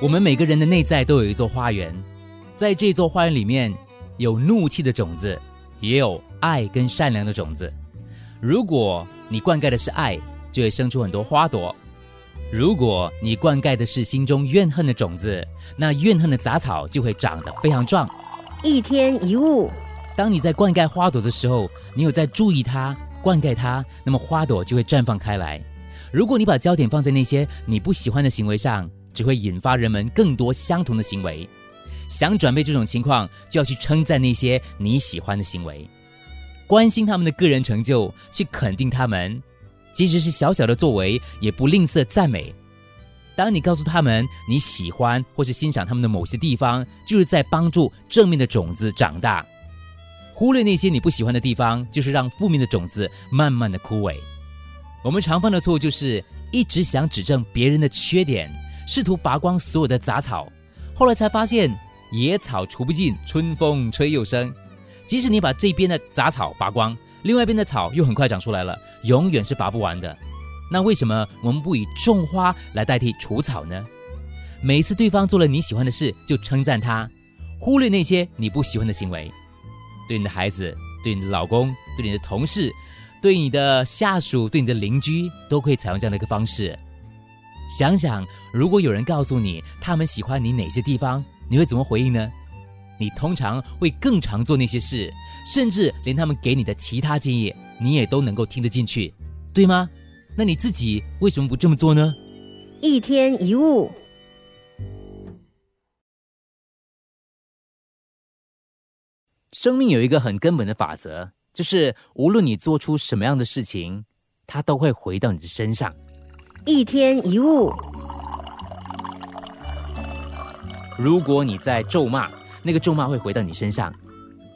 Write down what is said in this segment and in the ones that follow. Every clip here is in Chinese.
我们每个人的内在都有一座花园，在这座花园里面有怒气的种子，也有爱跟善良的种子。如果你灌溉的是爱，就会生出很多花朵；如果你灌溉的是心中怨恨的种子，那怨恨的杂草就会长得非常壮。一天一物，当你在灌溉花朵的时候，你有在注意它、灌溉它，那么花朵就会绽放开来。如果你把焦点放在那些你不喜欢的行为上，只会引发人们更多相同的行为。想转变这种情况，就要去称赞那些你喜欢的行为，关心他们的个人成就，去肯定他们，即使是小小的作为，也不吝啬赞美。当你告诉他们你喜欢或是欣赏他们的某些地方，就是在帮助正面的种子长大。忽略那些你不喜欢的地方，就是让负面的种子慢慢的枯萎。我们常犯的错误就是一直想指正别人的缺点。试图拔光所有的杂草，后来才发现野草除不尽，春风吹又生。即使你把这边的杂草拔光，另外一边的草又很快长出来了，永远是拔不完的。那为什么我们不以种花来代替除草呢？每次对方做了你喜欢的事，就称赞他，忽略那些你不喜欢的行为。对你的孩子，对你的老公，对你的同事，对你的下属，对你的邻居，都可以采用这样的一个方式。想想，如果有人告诉你他们喜欢你哪些地方，你会怎么回应呢？你通常会更常做那些事，甚至连他们给你的其他建议，你也都能够听得进去，对吗？那你自己为什么不这么做呢？一天一物，生命有一个很根本的法则，就是无论你做出什么样的事情，它都会回到你的身上。一天一物。如果你在咒骂，那个咒骂会回到你身上；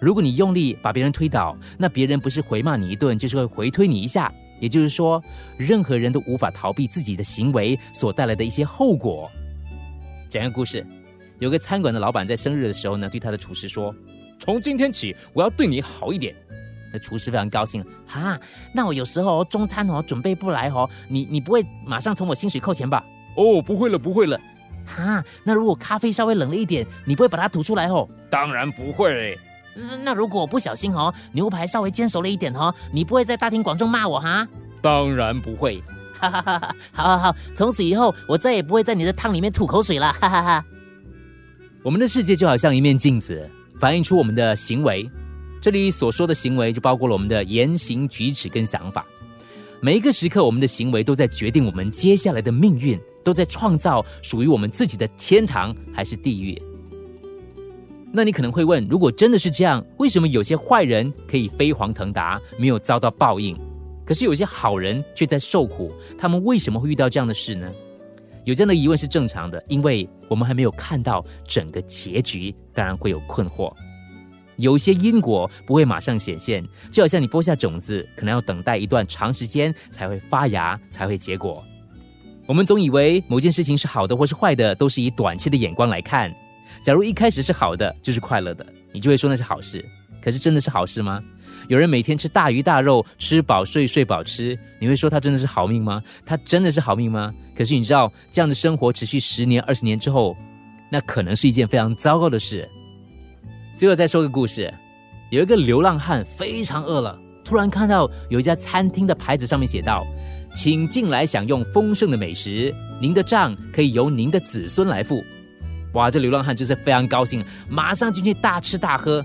如果你用力把别人推倒，那别人不是回骂你一顿，就是会回推你一下。也就是说，任何人都无法逃避自己的行为所带来的一些后果。讲个故事，有个餐馆的老板在生日的时候呢，对他的厨师说：“从今天起，我要对你好一点。”那厨师非常高兴哈，那我有时候中餐哦准备不来哦，你你不会马上从我薪水扣钱吧？哦，不会了，不会了。哈，那如果咖啡稍微冷了一点，你不会把它吐出来哦？当然不会。那如果我不小心哦，牛排稍微煎熟了一点哦，你不会在大庭广众骂我哈？当然不会。哈哈哈！好好好，从此以后我再也不会在你的汤里面吐口水了。哈哈哈！我们的世界就好像一面镜子，反映出我们的行为。这里所说的行为，就包括了我们的言行举止跟想法。每一个时刻，我们的行为都在决定我们接下来的命运，都在创造属于我们自己的天堂还是地狱。那你可能会问：如果真的是这样，为什么有些坏人可以飞黄腾达，没有遭到报应，可是有些好人却在受苦？他们为什么会遇到这样的事呢？有这样的疑问是正常的，因为我们还没有看到整个结局，当然会有困惑。有些因果不会马上显现，就好像你播下种子，可能要等待一段长时间才会发芽，才会结果。我们总以为某件事情是好的或是坏的，都是以短期的眼光来看。假如一开始是好的，就是快乐的，你就会说那是好事。可是真的是好事吗？有人每天吃大鱼大肉，吃饱睡，睡饱吃，你会说他真的是好命吗？他真的是好命吗？可是你知道，这样的生活持续十年、二十年之后，那可能是一件非常糟糕的事。最后再说个故事，有一个流浪汉非常饿了，突然看到有一家餐厅的牌子上面写道：“请进来享用丰盛的美食，您的账可以由您的子孙来付。”哇，这流浪汉就是非常高兴，马上进去大吃大喝。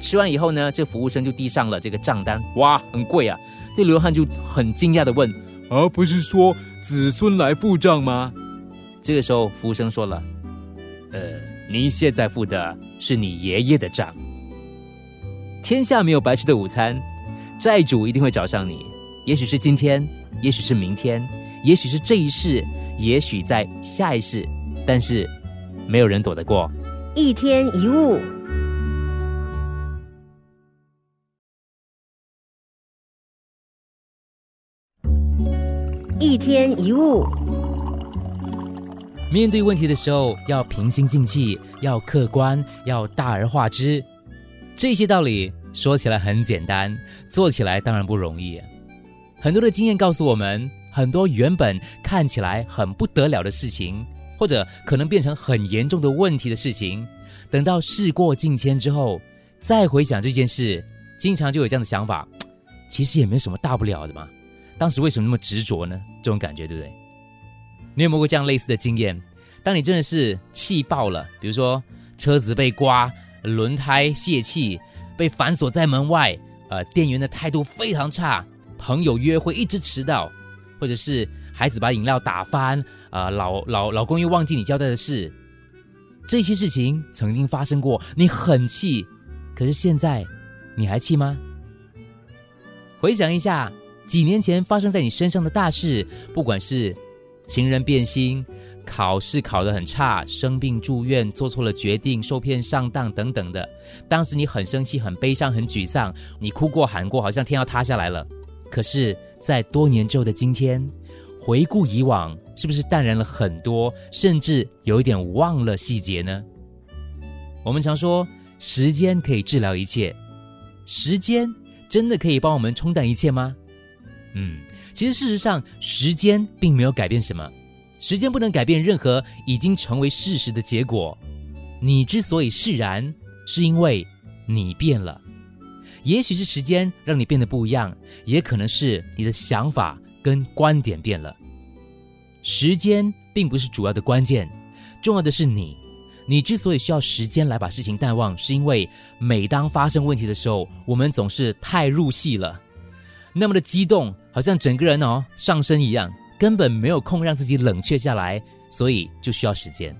吃完以后呢，这服务生就递上了这个账单，哇，很贵啊！这流浪汉就很惊讶的问：“啊，不是说子孙来付账吗？”这个时候，服务生说了：“呃。”您现在付的是你爷爷的账。天下没有白吃的午餐，债主一定会找上你。也许是今天，也许是明天，也许是这一世，也许在下一世，但是没有人躲得过。一天一物，一天一物。面对问题的时候，要平心静气，要客观，要大而化之。这些道理说起来很简单，做起来当然不容易。很多的经验告诉我们，很多原本看起来很不得了的事情，或者可能变成很严重的问题的事情，等到事过境迁之后，再回想这件事，经常就有这样的想法，其实也没什么大不了的嘛。当时为什么那么执着呢？这种感觉对不对？你有没有过这样类似的经验？当你真的是气爆了，比如说车子被刮，轮胎泄气，被反锁在门外，呃，店员的态度非常差，朋友约会一直迟到，或者是孩子把饮料打翻，啊，老老老公又忘记你交代的事，这些事情曾经发生过，你很气，可是现在你还气吗？回想一下几年前发生在你身上的大事，不管是情人变心。考试考得很差，生病住院，做错了决定，受骗上当等等的。当时你很生气、很悲伤、很沮丧，你哭过、喊过，好像天要塌下来了。可是，在多年之后的今天，回顾以往，是不是淡然了很多，甚至有一点忘了细节呢？我们常说，时间可以治疗一切，时间真的可以帮我们冲淡一切吗？嗯，其实事实上，时间并没有改变什么。时间不能改变任何已经成为事实的结果。你之所以释然，是因为你变了。也许是时间让你变得不一样，也可能是你的想法跟观点变了。时间并不是主要的关键，重要的是你。你之所以需要时间来把事情淡忘，是因为每当发生问题的时候，我们总是太入戏了，那么的激动，好像整个人哦上身一样。根本没有空让自己冷却下来，所以就需要时间。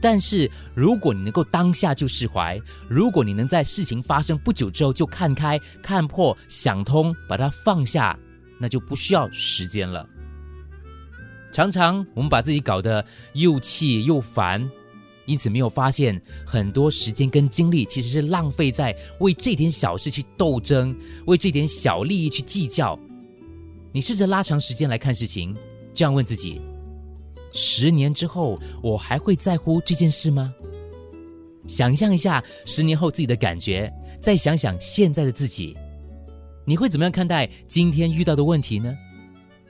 但是如果你能够当下就释怀，如果你能在事情发生不久之后就看开、看破、想通，把它放下，那就不需要时间了。常常我们把自己搞得又气又烦，因此没有发现很多时间跟精力其实是浪费在为这点小事去斗争，为这点小利益去计较。你试着拉长时间来看事情，这样问自己：十年之后，我还会在乎这件事吗？想象一下十年后自己的感觉，再想想现在的自己，你会怎么样看待今天遇到的问题呢？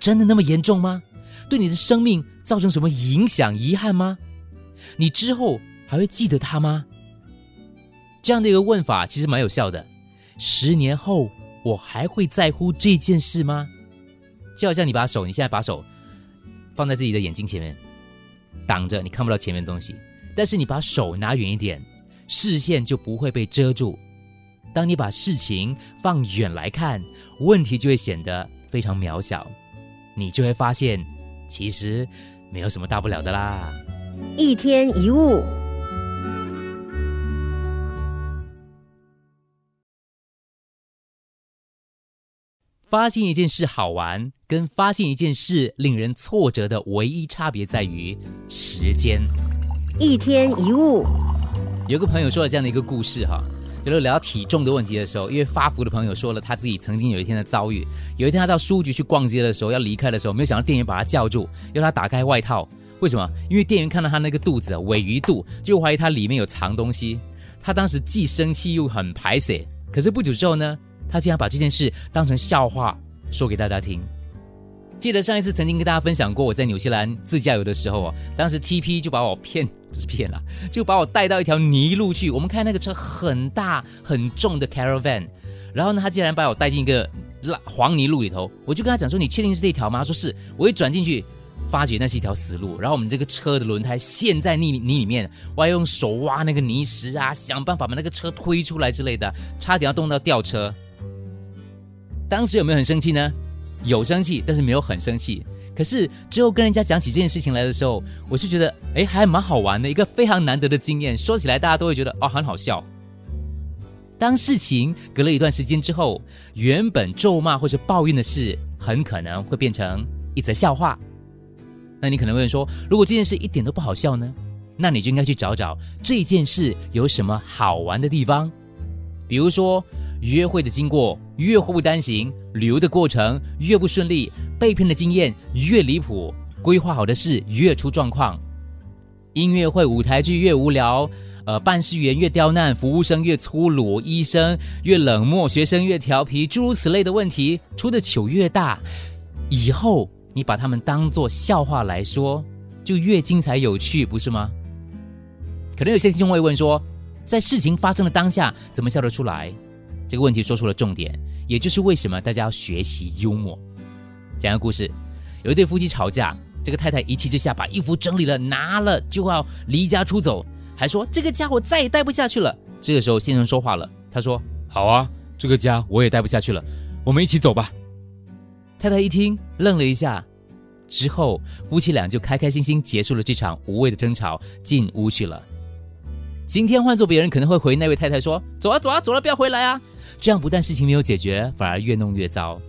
真的那么严重吗？对你的生命造成什么影响、遗憾吗？你之后还会记得他吗？这样的一个问法其实蛮有效的。十年后，我还会在乎这件事吗？就好像你把手，你现在把手放在自己的眼睛前面，挡着你看不到前面的东西。但是你把手拿远一点，视线就不会被遮住。当你把事情放远来看，问题就会显得非常渺小，你就会发现，其实没有什么大不了的啦。一天一物。发现一件事好玩，跟发现一件事令人挫折的唯一差别在于时间。一天一物，有个朋友说了这样的一个故事哈，就是聊体重的问题的时候，因为发福的朋友说了他自己曾经有一天的遭遇。有一天他到书局去逛街的时候，要离开的时候，没有想到店员把他叫住，要他打开外套。为什么？因为店员看到他那个肚子啊尾鱼肚，就怀疑他里面有藏东西。他当时既生气又很排泄，可是不久之后呢？他竟然把这件事当成笑话说给大家听。记得上一次曾经跟大家分享过，我在纽西兰自驾游的时候啊，当时 TP 就把我骗，不是骗了，就把我带到一条泥路去。我们开那个车很大很重的 caravan，然后呢，他竟然把我带进一个烂黄泥路里头。我就跟他讲说：“你确定是这条吗？”他说是。我一转进去，发觉那是一条死路。然后我们这个车的轮胎陷在泥泥里面，我要用手挖那个泥石啊，想办法把那个车推出来之类的，差点要动到吊车。当时有没有很生气呢？有生气，但是没有很生气。可是之后跟人家讲起这件事情来的时候，我是觉得，哎，还蛮好玩的，一个非常难得的经验。说起来，大家都会觉得，哦，很好笑。当事情隔了一段时间之后，原本咒骂或者抱怨的事，很可能会变成一则笑话。那你可能会说，如果这件事一点都不好笑呢？那你就应该去找找这件事有什么好玩的地方，比如说。约会的经过越祸不单行，旅游的过程越不顺利，被骗的经验越离谱，规划好的事越出状况，音乐会、舞台剧越无聊，呃，办事员越刁难，服务生越粗鲁，医生越冷漠，学生越调皮，诸如此类的问题出的糗越大。以后你把他们当做笑话来说，就越精彩有趣，不是吗？可能有些听众会问说，在事情发生的当下，怎么笑得出来？这个问题说出了重点，也就是为什么大家要学习幽默。讲个故事，有一对夫妻吵架，这个太太一气之下把衣服整理了，拿了就要离家出走，还说这个家我再也待不下去了。这个时候先生说话了，他说：“好啊，这个家我也待不下去了，我们一起走吧。”太太一听，愣了一下，之后夫妻俩就开开心心结束了这场无谓的争吵，进屋去了。今天换做别人，可能会回那位太太说：“走啊，走啊，走了，不要回来啊！”这样不但事情没有解决，反而越弄越糟。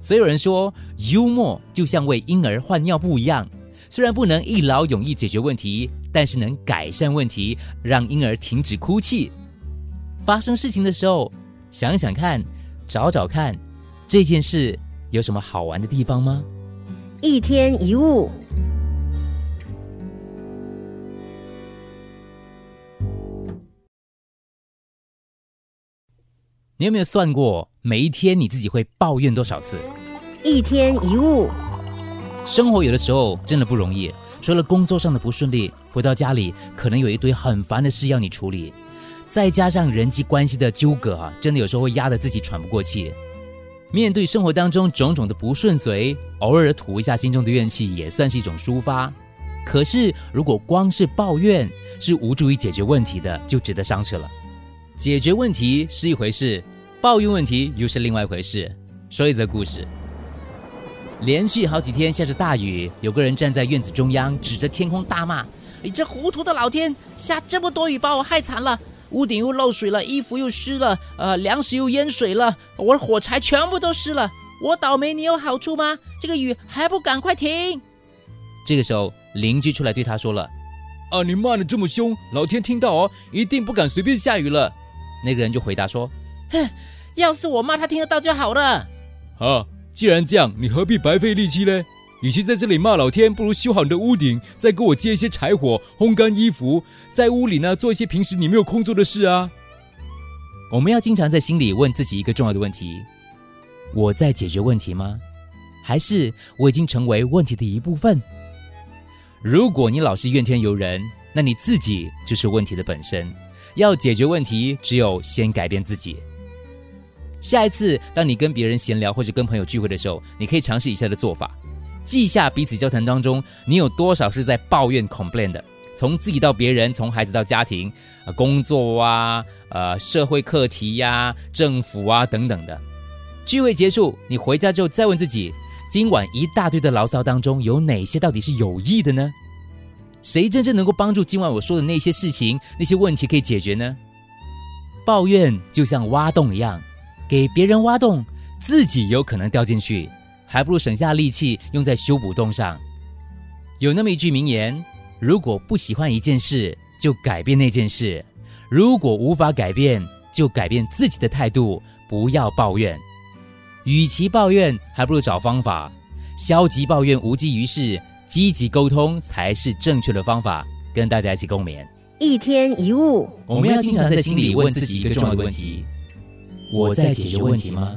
所以有人说，幽默就像为婴儿换尿布一样，虽然不能一劳永逸解决问题，但是能改善问题，让婴儿停止哭泣。发生事情的时候，想想看，找找看，这件事有什么好玩的地方吗？一天一物。你有没有算过，每一天你自己会抱怨多少次？一天一物。生活有的时候真的不容易，除了工作上的不顺利，回到家里可能有一堆很烦的事要你处理，再加上人际关系的纠葛啊，真的有时候会压得自己喘不过气。面对生活当中种种的不顺遂，偶尔吐一下心中的怨气，也算是一种抒发。可是如果光是抱怨，是无助于解决问题的，就值得商榷了。解决问题是一回事。抱怨问题又是另外一回事。说一则故事：连续好几天下着大雨，有个人站在院子中央，指着天空大骂：“你这糊涂的老天，下这么多雨，把我害惨了！屋顶又漏水了，衣服又湿了，呃，粮食又淹水了，我的火柴全部都湿了。我倒霉，你有好处吗？这个雨还不赶快停！”这个时候，邻居出来对他说了：“啊，你骂的这么凶，老天听到哦，一定不敢随便下雨了。”那个人就回答说。哼，要是我骂他听得到就好了。啊，既然这样，你何必白费力气呢？与其在这里骂老天，不如修好你的屋顶，再给我接一些柴火，烘干衣服，在屋里呢做一些平时你没有空做的事啊。我们要经常在心里问自己一个重要的问题：我在解决问题吗？还是我已经成为问题的一部分？如果你老是怨天尤人，那你自己就是问题的本身。要解决问题，只有先改变自己。下一次，当你跟别人闲聊或者跟朋友聚会的时候，你可以尝试以下的做法：记下彼此交谈当中，你有多少是在抱怨 （complain） 的，从自己到别人，从孩子到家庭，啊，工作啊，呃，社会课题呀，政府啊等等的。聚会结束，你回家之后再问自己：今晚一大堆的牢骚当中，有哪些到底是有益的呢？谁真正能够帮助今晚我说的那些事情、那些问题可以解决呢？抱怨就像挖洞一样，给别人挖洞，自己有可能掉进去，还不如省下力气用在修补洞上。有那么一句名言：如果不喜欢一件事，就改变那件事；如果无法改变，就改变自己的态度，不要抱怨。与其抱怨，还不如找方法。消极抱怨无济于事。积极沟通才是正确的方法，跟大家一起共勉。一天一物，我们要经常在心里问自己一个重要的问题：我在解决问题吗？